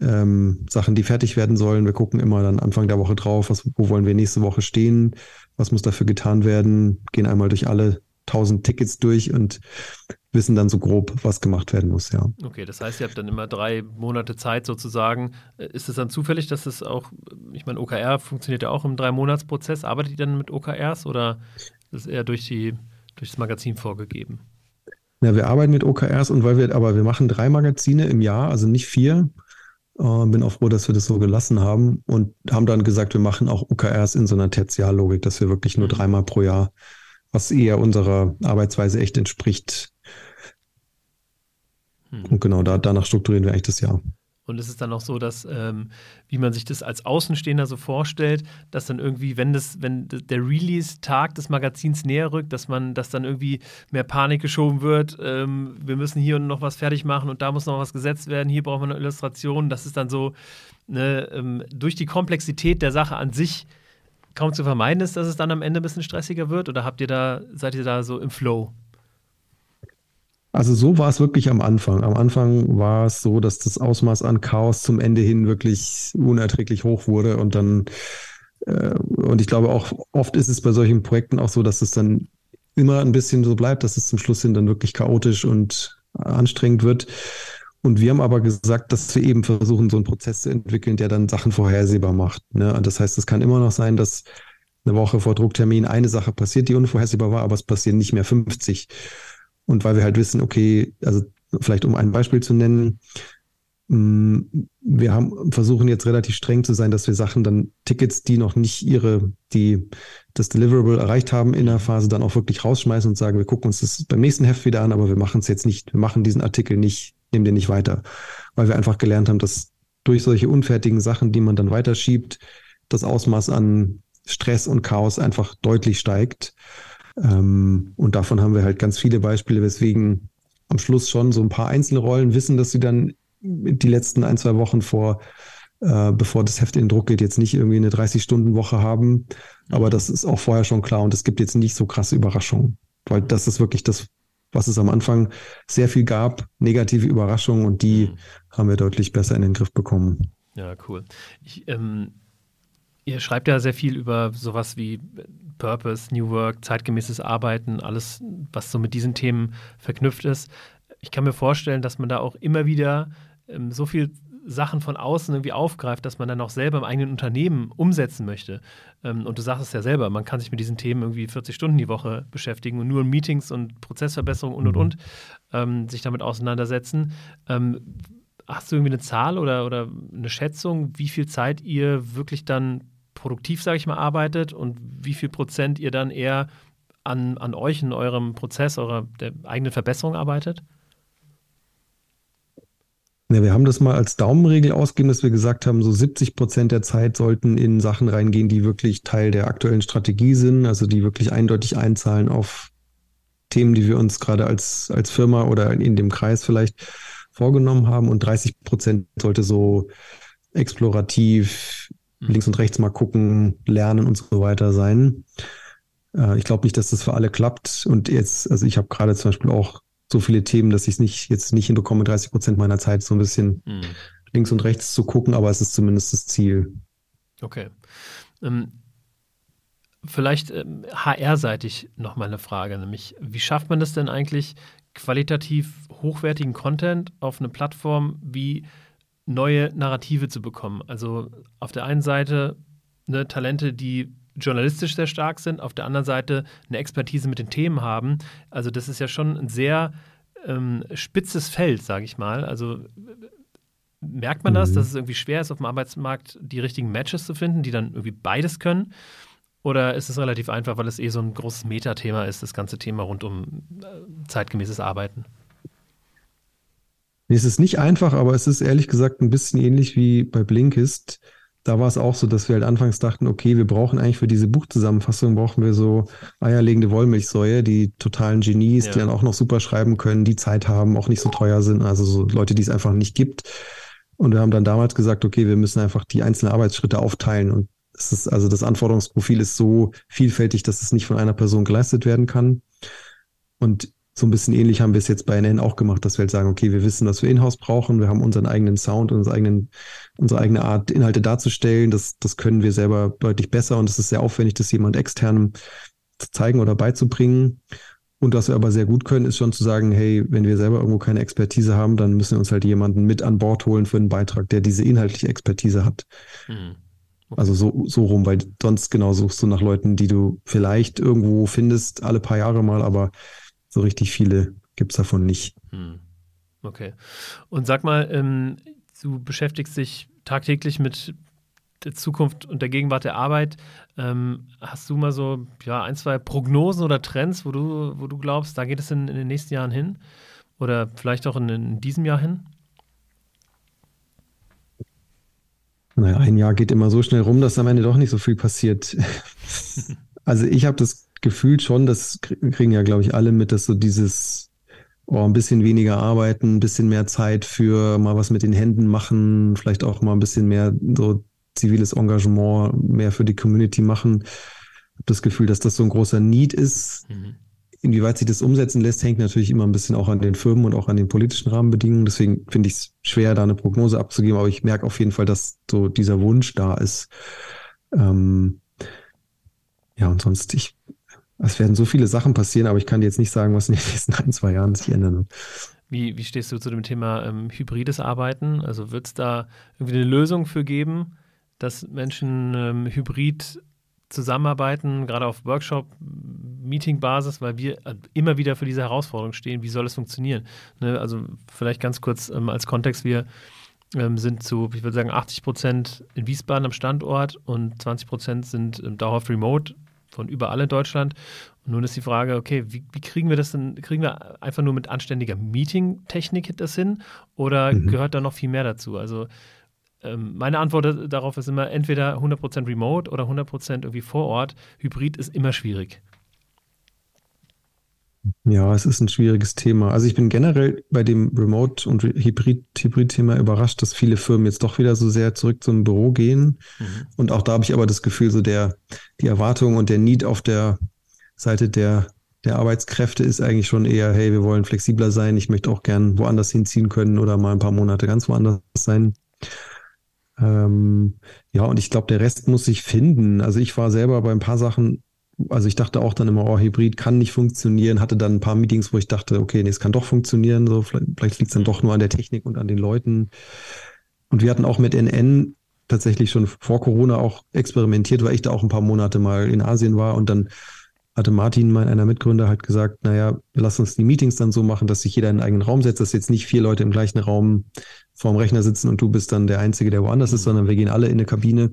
ähm, Sachen, die fertig werden sollen. Wir gucken immer dann Anfang der Woche drauf, was, wo wollen wir nächste Woche stehen, was muss dafür getan werden, gehen einmal durch alle tausend Tickets durch und wissen dann so grob, was gemacht werden muss, ja. Okay, das heißt, ihr habt dann immer drei Monate Zeit sozusagen. Äh, ist es dann zufällig, dass es auch, ich meine, OKR funktioniert ja auch im Drei-Monats-Prozess. Arbeitet ihr dann mit OKRs oder ist es eher durch, die, durch das Magazin vorgegeben? Ja, wir arbeiten mit OKRs und weil wir, aber wir machen drei Magazine im Jahr, also nicht vier. Äh, bin auch froh, dass wir das so gelassen haben und haben dann gesagt, wir machen auch OKRs in so einer Tertiarlogik, dass wir wirklich nur mhm. dreimal pro Jahr, was eher unserer Arbeitsweise echt entspricht. Mhm. Und genau da, danach strukturieren wir eigentlich das Jahr. Und es ist dann auch so, dass, ähm, wie man sich das als Außenstehender so vorstellt, dass dann irgendwie, wenn das, wenn der Release-Tag des Magazins näher rückt, dass man, dass dann irgendwie mehr Panik geschoben wird. Ähm, wir müssen hier noch was fertig machen und da muss noch was gesetzt werden, hier brauchen wir eine Illustration. Das ist dann so, ne, ähm, durch die Komplexität der Sache an sich kaum zu vermeiden ist, dass es dann am Ende ein bisschen stressiger wird? Oder habt ihr da, seid ihr da so im Flow? Also so war es wirklich am Anfang. Am Anfang war es so, dass das Ausmaß an Chaos zum Ende hin wirklich unerträglich hoch wurde und dann äh, und ich glaube auch oft ist es bei solchen Projekten auch so, dass es dann immer ein bisschen so bleibt, dass es zum Schluss hin dann wirklich chaotisch und anstrengend wird. Und wir haben aber gesagt, dass wir eben versuchen, so einen Prozess zu entwickeln, der dann Sachen vorhersehbar macht. Ne? Das heißt, es kann immer noch sein, dass eine Woche vor Drucktermin eine Sache passiert, die unvorhersehbar war, aber es passieren nicht mehr 50. Und weil wir halt wissen, okay, also vielleicht um ein Beispiel zu nennen, mm, wir haben versuchen jetzt relativ streng zu sein, dass wir Sachen dann Tickets, die noch nicht ihre, die das Deliverable erreicht haben in der Phase, dann auch wirklich rausschmeißen und sagen, wir gucken uns das beim nächsten Heft wieder an, aber wir machen es jetzt nicht, wir machen diesen Artikel nicht, nehmen den nicht weiter, weil wir einfach gelernt haben, dass durch solche unfertigen Sachen, die man dann weiterschiebt, das Ausmaß an Stress und Chaos einfach deutlich steigt. Ähm, und davon haben wir halt ganz viele Beispiele, weswegen am Schluss schon so ein paar einzelne Rollen wissen, dass sie dann die letzten ein, zwei Wochen vor, äh, bevor das Heft in den Druck geht, jetzt nicht irgendwie eine 30-Stunden-Woche haben. Aber das ist auch vorher schon klar und es gibt jetzt nicht so krasse Überraschungen, weil das ist wirklich das, was es am Anfang sehr viel gab, negative Überraschungen und die mhm. haben wir deutlich besser in den Griff bekommen. Ja, cool. Ich, ähm, ihr schreibt ja sehr viel über sowas wie Purpose, New Work, zeitgemäßes Arbeiten, alles, was so mit diesen Themen verknüpft ist. Ich kann mir vorstellen, dass man da auch immer wieder ähm, so viel Sachen von außen irgendwie aufgreift, dass man dann auch selber im eigenen Unternehmen umsetzen möchte. Ähm, und du sagst es ja selber, man kann sich mit diesen Themen irgendwie 40 Stunden die Woche beschäftigen und nur in Meetings und Prozessverbesserungen und und und ähm, sich damit auseinandersetzen. Ähm, hast du irgendwie eine Zahl oder, oder eine Schätzung, wie viel Zeit ihr wirklich dann produktiv, sage ich mal, arbeitet und wie viel Prozent ihr dann eher an, an euch in eurem Prozess, eurer der eigenen Verbesserung arbeitet? Ja, wir haben das mal als Daumenregel ausgegeben, dass wir gesagt haben, so 70 Prozent der Zeit sollten in Sachen reingehen, die wirklich Teil der aktuellen Strategie sind, also die wirklich eindeutig einzahlen auf Themen, die wir uns gerade als, als Firma oder in dem Kreis vielleicht vorgenommen haben. Und 30 Prozent sollte so explorativ Mhm. links und rechts mal gucken, lernen und so weiter sein. Äh, ich glaube nicht, dass das für alle klappt. Und jetzt, also ich habe gerade zum Beispiel auch so viele Themen, dass ich es nicht jetzt nicht hinbekomme, 30 Prozent meiner Zeit so ein bisschen mhm. links und rechts zu gucken, aber es ist zumindest das Ziel. Okay. Ähm, vielleicht ähm, HR-seitig noch mal eine Frage, nämlich wie schafft man das denn eigentlich, qualitativ hochwertigen Content auf eine Plattform wie neue Narrative zu bekommen. Also auf der einen Seite ne, Talente, die journalistisch sehr stark sind, auf der anderen Seite eine Expertise mit den Themen haben. Also das ist ja schon ein sehr ähm, spitzes Feld, sage ich mal. Also merkt man das, mhm. dass es irgendwie schwer ist, auf dem Arbeitsmarkt die richtigen Matches zu finden, die dann irgendwie beides können? Oder ist es relativ einfach, weil es eh so ein großes Metathema ist, das ganze Thema rund um äh, zeitgemäßes Arbeiten? Nee, es ist nicht einfach, aber es ist ehrlich gesagt ein bisschen ähnlich wie bei Blinkist. Da war es auch so, dass wir halt anfangs dachten, okay, wir brauchen eigentlich für diese Buchzusammenfassung brauchen wir so eierlegende Wollmilchsäue, die totalen Genies, ja. die dann auch noch super schreiben können, die Zeit haben, auch nicht so teuer sind, also so Leute, die es einfach nicht gibt. Und wir haben dann damals gesagt, okay, wir müssen einfach die einzelnen Arbeitsschritte aufteilen und es ist, also das Anforderungsprofil ist so vielfältig, dass es nicht von einer Person geleistet werden kann. Und so ein bisschen ähnlich haben wir es jetzt bei NN auch gemacht, dass wir halt sagen, okay, wir wissen, was wir Inhouse brauchen, wir haben unseren eigenen Sound, unsere, eigenen, unsere eigene Art, Inhalte darzustellen. Das, das können wir selber deutlich besser und es ist sehr aufwendig, das jemand externem zu zeigen oder beizubringen. Und was wir aber sehr gut können, ist schon zu sagen, hey, wenn wir selber irgendwo keine Expertise haben, dann müssen wir uns halt jemanden mit an Bord holen für einen Beitrag, der diese inhaltliche Expertise hat. Mhm. Also so, so rum, weil sonst genau suchst du nach Leuten, die du vielleicht irgendwo findest, alle paar Jahre mal, aber so richtig viele gibt es davon nicht. Hm. Okay. Und sag mal, ähm, du beschäftigst dich tagtäglich mit der Zukunft und der Gegenwart der Arbeit. Ähm, hast du mal so ja, ein, zwei Prognosen oder Trends, wo du, wo du glaubst, da geht es in, in den nächsten Jahren hin? Oder vielleicht auch in, in diesem Jahr hin? Naja, ein Jahr geht immer so schnell rum, dass am Ende doch nicht so viel passiert. also ich habe das gefühlt schon, das kriegen ja, glaube ich, alle mit, dass so dieses oh, ein bisschen weniger arbeiten, ein bisschen mehr Zeit für mal was mit den Händen machen, vielleicht auch mal ein bisschen mehr so ziviles Engagement, mehr für die Community machen. Ich habe das Gefühl, dass das so ein großer Need ist. Mhm. Inwieweit sich das umsetzen lässt, hängt natürlich immer ein bisschen auch an den Firmen und auch an den politischen Rahmenbedingungen. Deswegen finde ich es schwer, da eine Prognose abzugeben, aber ich merke auf jeden Fall, dass so dieser Wunsch da ist. Ähm, ja, und sonst, ich es werden so viele Sachen passieren, aber ich kann dir jetzt nicht sagen, was in den nächsten ein, zwei Jahren sich ändern wird. Wie, wie stehst du zu dem Thema ähm, hybrides Arbeiten? Also wird es da irgendwie eine Lösung für geben, dass Menschen ähm, hybrid zusammenarbeiten, gerade auf Workshop, Meeting-Basis, weil wir äh, immer wieder für diese Herausforderung stehen. Wie soll es funktionieren? Ne? Also vielleicht ganz kurz ähm, als Kontext, wir ähm, sind zu, ich würde sagen, 80 Prozent in Wiesbaden am Standort und 20 Prozent sind ähm, dauerhaft remote von überall in Deutschland. Und nun ist die Frage, okay, wie, wie, kriegen wir das denn? Kriegen wir einfach nur mit anständiger Meeting-Technik das hin oder mhm. gehört da noch viel mehr dazu? Also ähm, meine Antwort darauf ist immer entweder 100% remote oder 100% irgendwie vor Ort. Hybrid ist immer schwierig. Ja, es ist ein schwieriges Thema. Also ich bin generell bei dem Remote- und Hybrid-Thema überrascht, dass viele Firmen jetzt doch wieder so sehr zurück zum Büro gehen. Mhm. Und auch da habe ich aber das Gefühl, so der, die Erwartung und der Need auf der Seite der, der Arbeitskräfte ist eigentlich schon eher, hey, wir wollen flexibler sein. Ich möchte auch gern woanders hinziehen können oder mal ein paar Monate ganz woanders sein. Ähm, ja, und ich glaube, der Rest muss sich finden. Also ich war selber bei ein paar Sachen also ich dachte auch dann immer, oh, Hybrid kann nicht funktionieren, hatte dann ein paar Meetings, wo ich dachte, okay, nee, es kann doch funktionieren, so vielleicht, vielleicht liegt es dann doch nur an der Technik und an den Leuten. Und wir hatten auch mit NN tatsächlich schon vor Corona auch experimentiert, weil ich da auch ein paar Monate mal in Asien war und dann hatte Martin, mein einer Mitgründer, halt gesagt, naja, lass uns die Meetings dann so machen, dass sich jeder in einen eigenen Raum setzt, dass jetzt nicht vier Leute im gleichen Raum vorm Rechner sitzen und du bist dann der Einzige, der woanders ist, sondern wir gehen alle in eine Kabine.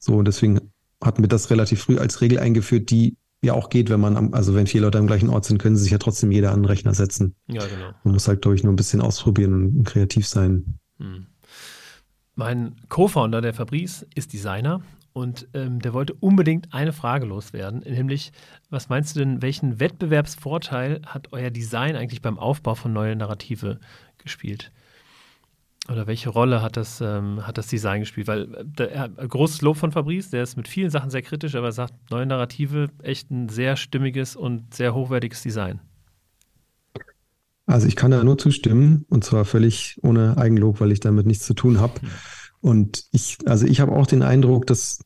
So, deswegen hatten wir das relativ früh als Regel eingeführt, die ja auch geht, wenn man, am, also wenn vier Leute am gleichen Ort sind, können sie sich ja trotzdem jeder an den Rechner setzen. Ja, genau. Man muss halt, glaube ich, nur ein bisschen ausprobieren und kreativ sein. Hm. Mein Co-Founder, der Fabrice, ist Designer und ähm, der wollte unbedingt eine Frage loswerden, nämlich, was meinst du denn, welchen Wettbewerbsvorteil hat euer Design eigentlich beim Aufbau von neuen Narrative gespielt? Oder welche Rolle hat das, ähm, hat das Design gespielt? Weil äh, großes Lob von Fabrice, der ist mit vielen Sachen sehr kritisch, aber er sagt, neue Narrative, echt ein sehr stimmiges und sehr hochwertiges Design. Also ich kann da nur zustimmen und zwar völlig ohne Eigenlob, weil ich damit nichts zu tun habe. Hm. Und ich, also ich habe auch den Eindruck, dass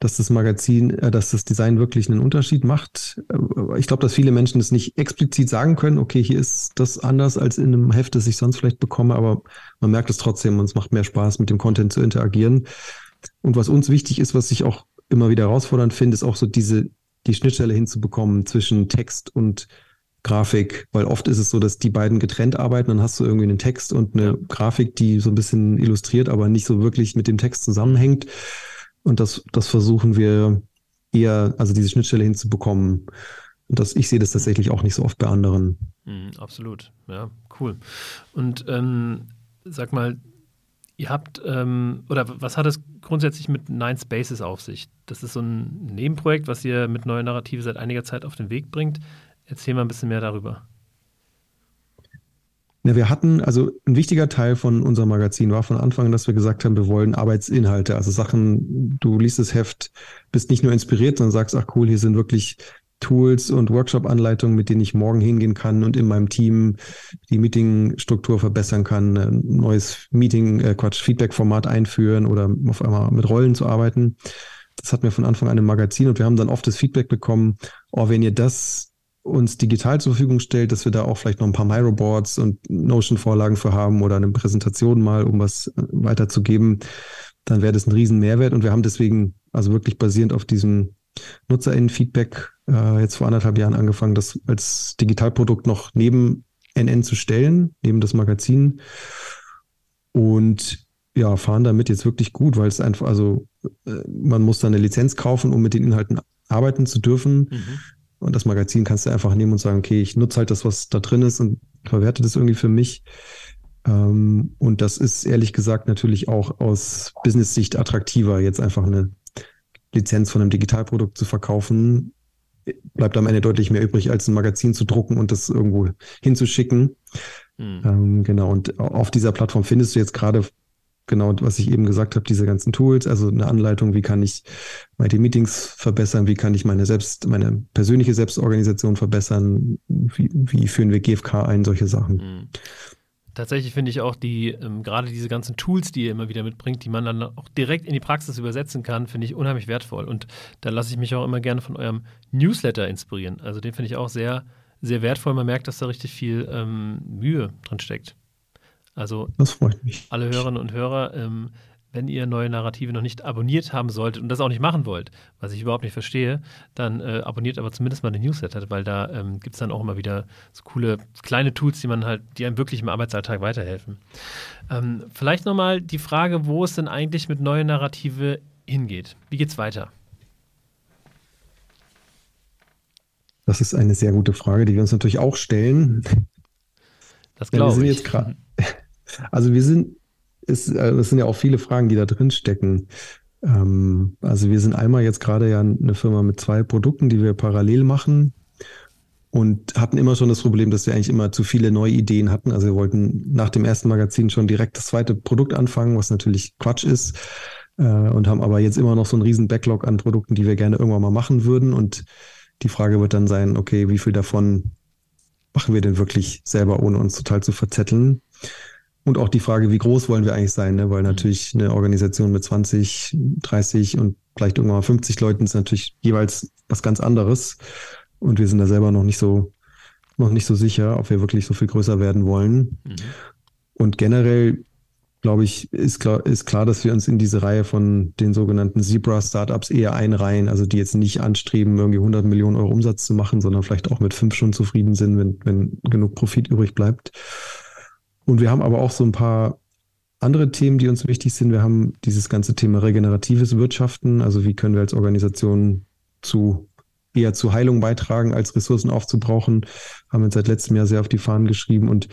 dass das Magazin, äh, dass das Design wirklich einen Unterschied macht. Äh, ich glaube, dass viele Menschen es nicht explizit sagen können, okay, hier ist das anders als in einem Heft, das ich sonst vielleicht bekomme, aber man merkt es trotzdem und es macht mehr Spaß, mit dem Content zu interagieren. Und was uns wichtig ist, was ich auch immer wieder herausfordernd finde, ist auch so diese, die Schnittstelle hinzubekommen zwischen Text und Grafik, weil oft ist es so, dass die beiden getrennt arbeiten, dann hast du irgendwie einen Text und eine Grafik, die so ein bisschen illustriert, aber nicht so wirklich mit dem Text zusammenhängt. Und das, das versuchen wir eher, also diese Schnittstelle hinzubekommen. Und das, ich sehe das tatsächlich auch nicht so oft bei anderen. Mhm, absolut, ja, cool. Und ähm, sag mal, ihr habt, ähm, oder was hat es grundsätzlich mit Nine Spaces auf sich? Das ist so ein Nebenprojekt, was ihr mit Neue Narrative seit einiger Zeit auf den Weg bringt. Erzähl mal ein bisschen mehr darüber. Ja, wir hatten, also ein wichtiger Teil von unserem Magazin war von Anfang an, dass wir gesagt haben, wir wollen Arbeitsinhalte, also Sachen, du liest das Heft, bist nicht nur inspiriert, sondern sagst, ach cool, hier sind wirklich Tools und Workshop-Anleitungen, mit denen ich morgen hingehen kann und in meinem Team die Meetingstruktur verbessern kann, ein neues Meeting, äh Quatsch, Feedback-Format einführen oder auf einmal mit Rollen zu arbeiten. Das hatten wir von Anfang an im Magazin und wir haben dann oft das Feedback bekommen, oh, wenn ihr das uns digital zur Verfügung stellt, dass wir da auch vielleicht noch ein paar Miro-Boards und Notion-Vorlagen für haben oder eine Präsentation mal, um was äh, weiterzugeben, dann wäre das ein riesen Mehrwert und wir haben deswegen also wirklich basierend auf diesem NutzerInnen-Feedback äh, jetzt vor anderthalb Jahren angefangen, das als Digitalprodukt noch neben NN zu stellen, neben das Magazin. Und ja, fahren damit jetzt wirklich gut, weil es einfach, also äh, man muss da eine Lizenz kaufen, um mit den Inhalten arbeiten zu dürfen. Mhm. Und das Magazin kannst du einfach nehmen und sagen, okay, ich nutze halt das, was da drin ist und verwerte das irgendwie für mich. Ähm, und das ist ehrlich gesagt natürlich auch aus Business-Sicht attraktiver, jetzt einfach eine Lizenz von einem Digitalprodukt zu verkaufen, bleibt am Ende deutlich mehr übrig, als ein Magazin zu drucken und das irgendwo hinzuschicken. Mhm. Ähm, genau, und auf dieser Plattform findest du jetzt gerade genau, was ich eben gesagt habe, diese ganzen Tools, also eine Anleitung, wie kann ich meine Meetings verbessern, wie kann ich meine selbst, meine persönliche Selbstorganisation verbessern, wie, wie führen wir GFK ein, solche Sachen. Mhm tatsächlich finde ich auch die, ähm, gerade diese ganzen Tools, die ihr immer wieder mitbringt, die man dann auch direkt in die Praxis übersetzen kann, finde ich unheimlich wertvoll. Und da lasse ich mich auch immer gerne von eurem Newsletter inspirieren. Also den finde ich auch sehr, sehr wertvoll. Man merkt, dass da richtig viel ähm, Mühe drin steckt. Also alle Hörerinnen und Hörer, ähm, wenn ihr neue Narrative noch nicht abonniert haben solltet und das auch nicht machen wollt, was ich überhaupt nicht verstehe, dann äh, abonniert aber zumindest mal den Newsletter, weil da ähm, gibt es dann auch immer wieder so coole kleine Tools, die man halt, die einem wirklich im Arbeitsalltag weiterhelfen. Ähm, vielleicht nochmal die Frage, wo es denn eigentlich mit neuen Narrative hingeht. Wie geht's weiter? Das ist eine sehr gute Frage, die wir uns natürlich auch stellen. Das glaube ich. Also wir sind äh, das sind ja auch viele Fragen, die da drin stecken. Ähm, also wir sind einmal jetzt gerade ja eine Firma mit zwei Produkten, die wir parallel machen und hatten immer schon das Problem, dass wir eigentlich immer zu viele neue Ideen hatten. Also wir wollten nach dem ersten Magazin schon direkt das zweite Produkt anfangen, was natürlich Quatsch ist. Äh, und haben aber jetzt immer noch so einen riesen Backlog an Produkten, die wir gerne irgendwann mal machen würden. Und die Frage wird dann sein, okay, wie viel davon machen wir denn wirklich selber, ohne uns total zu verzetteln? Und auch die Frage, wie groß wollen wir eigentlich sein, ne? weil mhm. natürlich eine Organisation mit 20, 30 und vielleicht irgendwann mal 50 Leuten ist natürlich jeweils was ganz anderes. Und wir sind da selber noch nicht so, noch nicht so sicher, ob wir wirklich so viel größer werden wollen. Mhm. Und generell, glaube ich, ist klar, ist klar, dass wir uns in diese Reihe von den sogenannten Zebra-Startups eher einreihen, also die jetzt nicht anstreben, irgendwie 100 Millionen Euro Umsatz zu machen, sondern vielleicht auch mit fünf schon zufrieden sind, wenn, wenn genug Profit übrig bleibt. Und wir haben aber auch so ein paar andere Themen, die uns wichtig sind. Wir haben dieses ganze Thema regeneratives Wirtschaften. Also wie können wir als Organisation zu eher zu Heilung beitragen, als Ressourcen aufzubrauchen, haben wir seit letztem Jahr sehr auf die Fahnen geschrieben und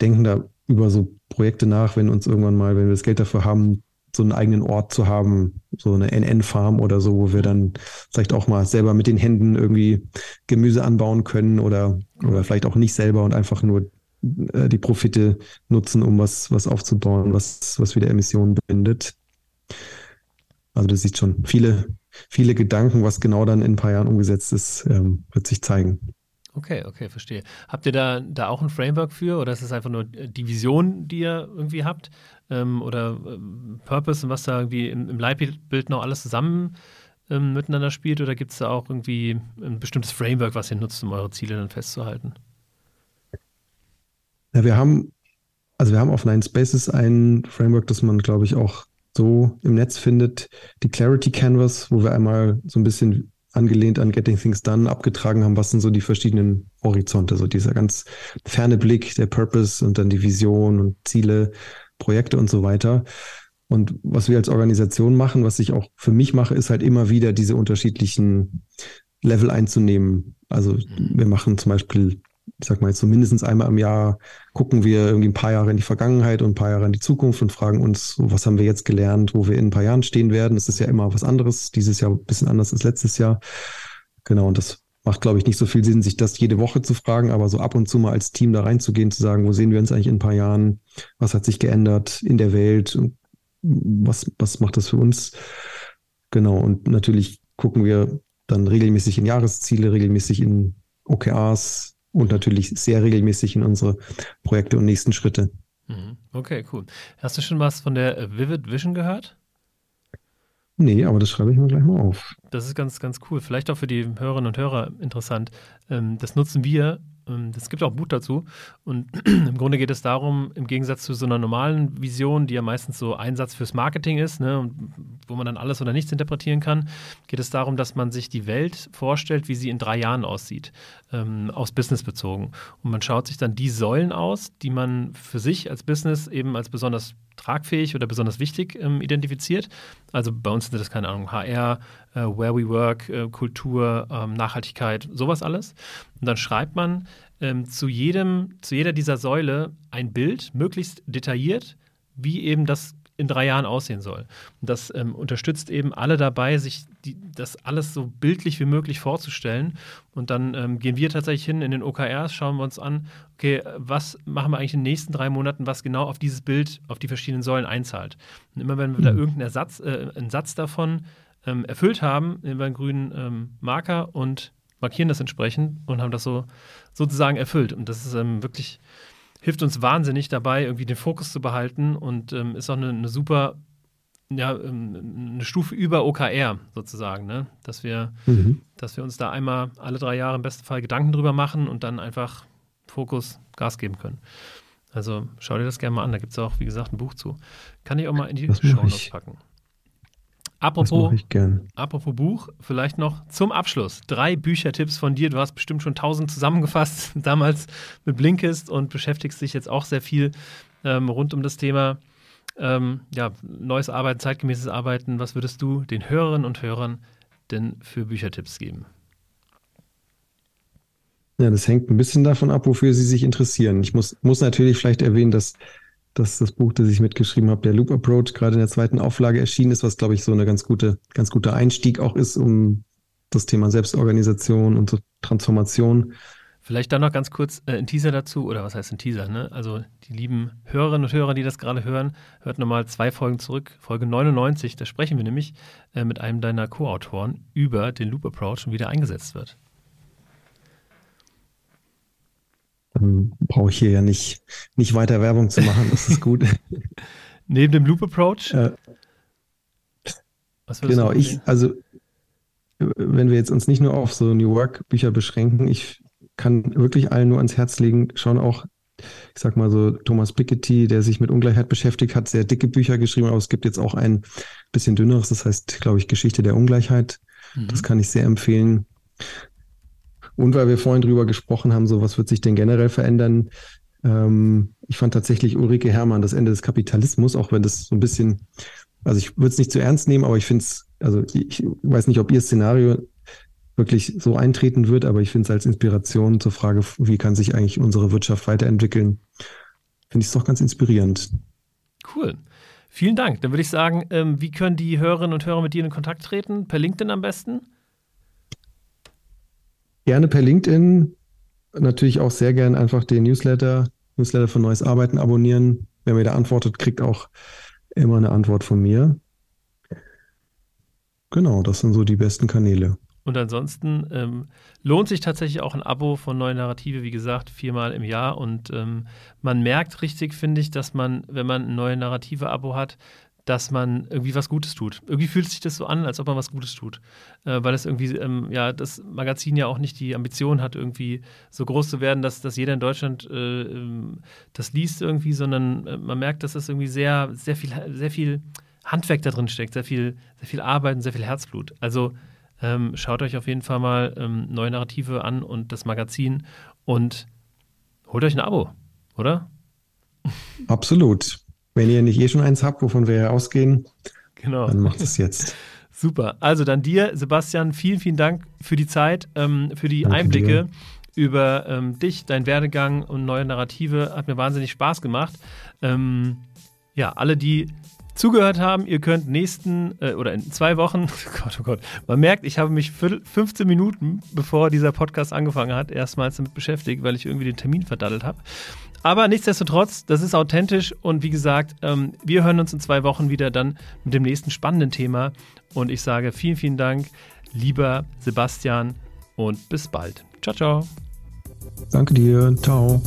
denken da über so Projekte nach, wenn uns irgendwann mal, wenn wir das Geld dafür haben, so einen eigenen Ort zu haben, so eine NN-Farm oder so, wo wir dann vielleicht auch mal selber mit den Händen irgendwie Gemüse anbauen können oder, oder vielleicht auch nicht selber und einfach nur äh, die Profite nutzen, um was, was aufzubauen, was, was wieder Emissionen bindet. Also das sieht schon viele, viele Gedanken, was genau dann in ein paar Jahren umgesetzt ist, ähm, wird sich zeigen. Okay, okay, verstehe. Habt ihr da, da auch ein Framework für oder ist es einfach nur die Vision, die ihr irgendwie habt? Ähm, oder ähm, Purpose und was da irgendwie im, im Leitbild noch alles zusammen ähm, miteinander spielt? Oder gibt es da auch irgendwie ein bestimmtes Framework, was ihr nutzt, um eure Ziele dann festzuhalten? Ja, wir haben, also wir haben auf Nine Spaces ein Framework, das man, glaube ich, auch so im Netz findet, die Clarity Canvas, wo wir einmal so ein bisschen angelehnt an Getting Things Done abgetragen haben, was sind so die verschiedenen Horizonte, so dieser ganz ferne Blick, der Purpose und dann die Vision und Ziele, Projekte und so weiter. Und was wir als Organisation machen, was ich auch für mich mache, ist halt immer wieder diese unterschiedlichen Level einzunehmen. Also wir machen zum Beispiel ich sag mal jetzt so einmal im Jahr gucken wir irgendwie ein paar Jahre in die Vergangenheit und ein paar Jahre in die Zukunft und fragen uns, was haben wir jetzt gelernt, wo wir in ein paar Jahren stehen werden. Das ist ja immer was anderes. Dieses Jahr ein bisschen anders als letztes Jahr. Genau, und das macht, glaube ich, nicht so viel Sinn, sich das jede Woche zu fragen, aber so ab und zu mal als Team da reinzugehen, zu sagen, wo sehen wir uns eigentlich in ein paar Jahren? Was hat sich geändert in der Welt? Und was, was macht das für uns? Genau. Und natürlich gucken wir dann regelmäßig in Jahresziele, regelmäßig in OKRs und natürlich sehr regelmäßig in unsere Projekte und nächsten Schritte. Mhm. Okay, cool. Hast du schon was von der Vivid Vision gehört? Nee, aber das schreibe ich mir gleich mal auf. Das ist ganz, ganz cool. Vielleicht auch für die Hörerinnen und Hörer interessant. Ähm, das nutzen wir es gibt auch Buch dazu. Und im Grunde geht es darum, im Gegensatz zu so einer normalen Vision, die ja meistens so Einsatz fürs Marketing ist, ne, wo man dann alles oder nichts interpretieren kann, geht es darum, dass man sich die Welt vorstellt, wie sie in drei Jahren aussieht, ähm, aus Business bezogen. Und man schaut sich dann die Säulen aus, die man für sich als Business eben als besonders tragfähig oder besonders wichtig ähm, identifiziert. Also bei uns sind das, keine Ahnung, HR, äh, Where We Work, äh, Kultur, ähm, Nachhaltigkeit, sowas alles. Und dann schreibt man ähm, zu, jedem, zu jeder dieser Säule ein Bild, möglichst detailliert, wie eben das in drei Jahren aussehen soll. Und das ähm, unterstützt eben alle dabei, sich die, das alles so bildlich wie möglich vorzustellen. Und dann ähm, gehen wir tatsächlich hin in den OKRs, schauen wir uns an, okay, was machen wir eigentlich in den nächsten drei Monaten, was genau auf dieses Bild, auf die verschiedenen Säulen einzahlt. Und immer wenn wir mhm. da irgendeinen Ersatz, äh, einen Satz davon ähm, erfüllt haben, nehmen wir einen grünen ähm, Marker und markieren das entsprechend und haben das so sozusagen erfüllt. Und das ist ähm, wirklich hilft uns wahnsinnig dabei, irgendwie den Fokus zu behalten und ähm, ist auch eine, eine super, ja, ähm, eine Stufe über OKR sozusagen, ne? Dass wir, mhm. dass wir uns da einmal alle drei Jahre im besten Fall Gedanken drüber machen und dann einfach Fokus, Gas geben können. Also schau dir das gerne mal an. Da gibt es auch, wie gesagt, ein Buch zu. Kann ich auch mal in die Show packen. Apropos, apropos Buch, vielleicht noch zum Abschluss. Drei Büchertipps von dir. Du hast bestimmt schon tausend zusammengefasst, damals mit Blinkist und beschäftigst dich jetzt auch sehr viel ähm, rund um das Thema ähm, ja, neues Arbeiten, zeitgemäßes Arbeiten. Was würdest du den Hörerinnen und Hörern denn für Büchertipps geben? Ja, das hängt ein bisschen davon ab, wofür sie sich interessieren. Ich muss, muss natürlich vielleicht erwähnen, dass dass das Buch, das ich mitgeschrieben habe, der Loop Approach, gerade in der zweiten Auflage erschienen ist, was, glaube ich, so eine ganz gute, ganz guter Einstieg auch ist, um das Thema Selbstorganisation und so Transformation. Vielleicht dann noch ganz kurz äh, ein Teaser dazu, oder was heißt ein Teaser, ne? Also die lieben Hörerinnen und Hörer, die das gerade hören, hört nochmal zwei Folgen zurück. Folge 99, da sprechen wir nämlich äh, mit einem deiner Co-Autoren über den Loop Approach und wie der eingesetzt wird. Dann brauche ich hier ja nicht, nicht weiter Werbung zu machen. Das ist gut. Neben dem Loop Approach? Äh, genau, ich, also wenn wir jetzt uns nicht nur auf so New Work Bücher beschränken, ich kann wirklich allen nur ans Herz legen, schon auch, ich sag mal so, Thomas Piketty, der sich mit Ungleichheit beschäftigt hat, sehr dicke Bücher geschrieben, aber es gibt jetzt auch ein bisschen dünneres, das heißt, glaube ich, Geschichte der Ungleichheit. Mhm. Das kann ich sehr empfehlen. Und weil wir vorhin drüber gesprochen haben, so was wird sich denn generell verändern? Ähm, ich fand tatsächlich Ulrike Herrmann das Ende des Kapitalismus, auch wenn das so ein bisschen, also ich würde es nicht zu ernst nehmen, aber ich finde es, also ich weiß nicht, ob ihr Szenario wirklich so eintreten wird, aber ich finde es als Inspiration zur Frage, wie kann sich eigentlich unsere Wirtschaft weiterentwickeln, finde ich es doch ganz inspirierend. Cool. Vielen Dank. Dann würde ich sagen, ähm, wie können die Hörerinnen und Hörer mit dir in Kontakt treten? Per LinkedIn am besten? Gerne per LinkedIn. Natürlich auch sehr gern einfach den Newsletter, Newsletter von Neues Arbeiten abonnieren. Wer mir da antwortet, kriegt auch immer eine Antwort von mir. Genau, das sind so die besten Kanäle. Und ansonsten ähm, lohnt sich tatsächlich auch ein Abo von Neue Narrative, wie gesagt, viermal im Jahr. Und ähm, man merkt richtig, finde ich, dass man, wenn man ein neue Narrative-Abo hat, dass man irgendwie was Gutes tut. Irgendwie fühlt sich das so an, als ob man was Gutes tut. Äh, weil das irgendwie, ähm, ja, das Magazin ja auch nicht die Ambition hat, irgendwie so groß zu werden, dass, dass jeder in Deutschland äh, ähm, das liest irgendwie, sondern äh, man merkt, dass das irgendwie sehr, sehr viel, sehr viel Handwerk da drin steckt, sehr viel, sehr viel Arbeit und sehr viel Herzblut. Also ähm, schaut euch auf jeden Fall mal ähm, neue Narrative an und das Magazin und holt euch ein Abo, oder? Absolut. Wenn ihr nicht eh schon eins habt, wovon wir ja ausgehen, genau. dann macht es jetzt. Super. Also dann dir, Sebastian, vielen, vielen Dank für die Zeit, ähm, für die Danke Einblicke dir. über ähm, dich, deinen Werdegang und neue Narrative. Hat mir wahnsinnig Spaß gemacht. Ähm, ja, alle, die zugehört haben. Ihr könnt nächsten äh, oder in zwei Wochen, oh Gott, oh Gott, man merkt, ich habe mich 15 Minuten, bevor dieser Podcast angefangen hat, erstmals damit beschäftigt, weil ich irgendwie den Termin verdaddelt habe. Aber nichtsdestotrotz, das ist authentisch und wie gesagt, ähm, wir hören uns in zwei Wochen wieder dann mit dem nächsten spannenden Thema. Und ich sage vielen, vielen Dank, lieber Sebastian und bis bald. Ciao, ciao. Danke dir. Ciao.